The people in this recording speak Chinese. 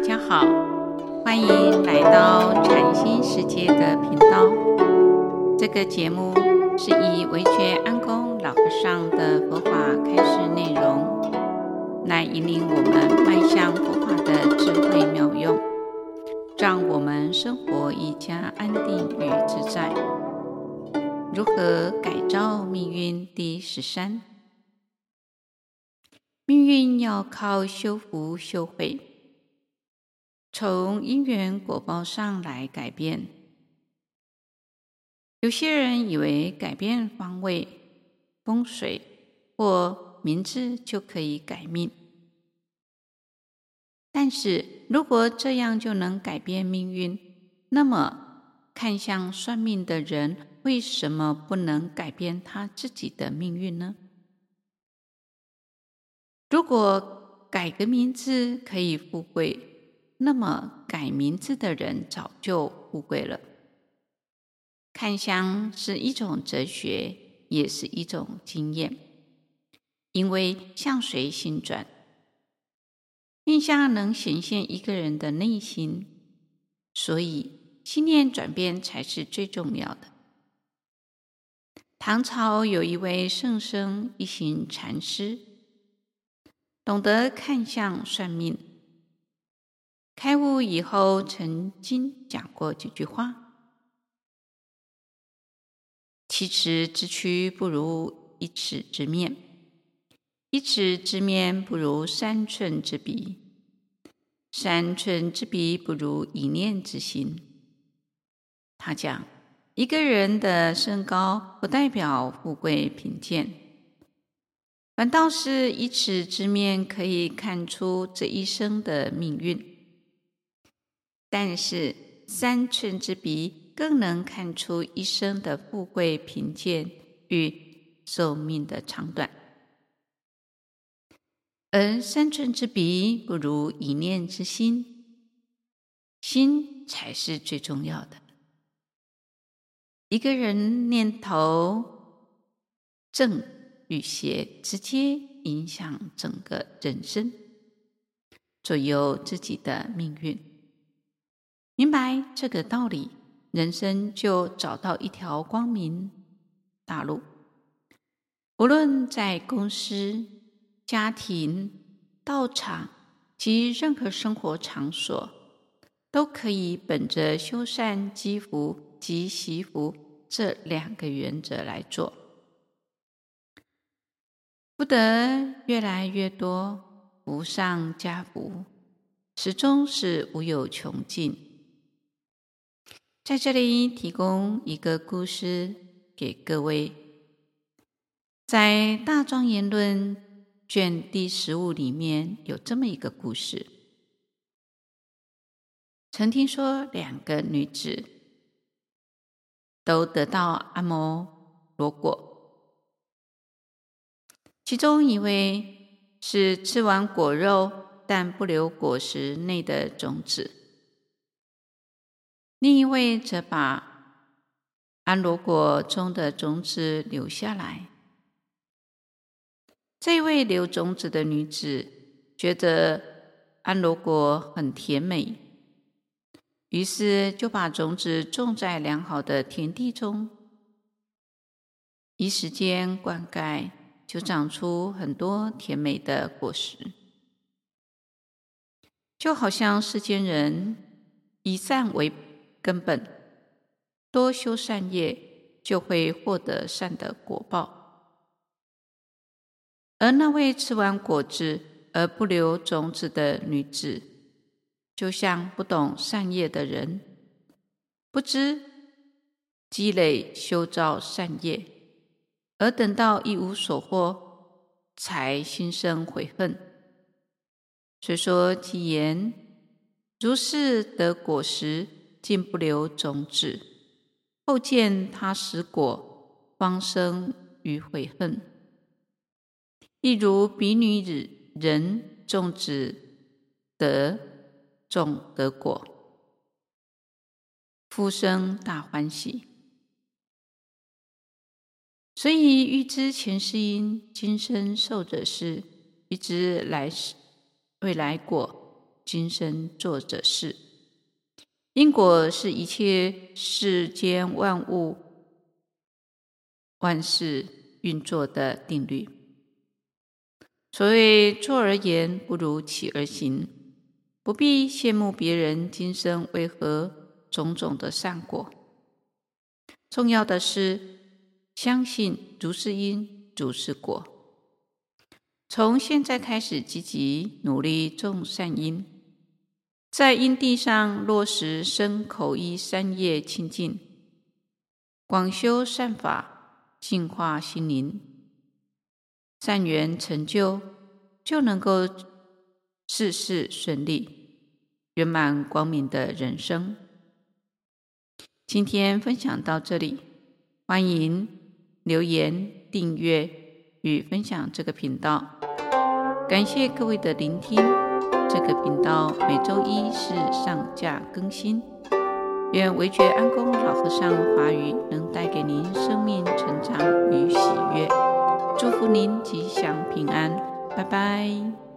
大家好，欢迎来到禅心世界的频道。这个节目是以惟觉安公老和尚的佛法开示内容，来引领我们迈向佛法的智慧妙用，让我们生活一加安定与自在。如何改造命运？第十三，命运要靠修福修慧，从因缘果报上来改变。有些人以为改变方位、风水或名字就可以改命，但是如果这样就能改变命运，那么看相算命的人，为什么不能改变他自己的命运呢？如果改个名字可以富贵，那么改名字的人早就富贵了。看相是一种哲学，也是一种经验，因为相随心转，面相能显现一个人的内心，所以心念转变才是最重要的。唐朝有一位圣僧一行禅师，懂得看相算命，开悟以后曾经讲过几句话：“七尺之躯不如一尺之面，一尺之面不如三寸之鼻，三寸之鼻不如一念之心。”他讲。一个人的身高不代表富贵贫贱，反倒是一尺之面可以看出这一生的命运，但是三寸之鼻更能看出一生的富贵贫贱与寿命的长短，而三寸之鼻不如一念之心，心才是最重要的。一个人念头正与邪，直接影响整个人生，左右自己的命运。明白这个道理，人生就找到一条光明大路。无论在公司、家庭、道场及任何生活场所，都可以本着修善积福。及惜福这两个原则来做，福德越来越多，福上加福，始终是无有穷尽。在这里提供一个故事给各位，在《大庄严论》卷第十五里面有这么一个故事：曾听说两个女子。都得到阿摩罗果，其中一位是吃完果肉但不留果实内的种子，另一位则把安罗果中的种子留下来。这位留种子的女子觉得安罗果很甜美。于是就把种子种在良好的田地中，一时间灌溉，就长出很多甜美的果实。就好像世间人以善为根本，多修善业，就会获得善的果报。而那位吃完果子而不留种子的女子，就像不懂善业的人，不知积累修造善业，而等到一无所获，才心生悔恨。虽说其言：“如是得果实，竟不留种子，后见他实果，方生于悔恨。”亦如彼女子人种子得。种得果，夫生大欢喜。所以欲知前世因，今生受者是；欲知来世未来果，今生做者是。因果是一切世间万物万事运作的定律。所谓坐而言，不如起而行，不必羡慕别人今生为何种种的善果。重要的是相信如是因，如是果。从现在开始，积极努力种善因。在因地上落实身口意三业清净，广修善法，净化心灵，善缘成就，就能够事事顺利，圆满光明的人生。今天分享到这里，欢迎留言、订阅与分享这个频道，感谢各位的聆听。这个频道每周一是上架更新。愿维觉安公老和尚华语能带给您生命成长与喜悦，祝福您吉祥平安，拜拜。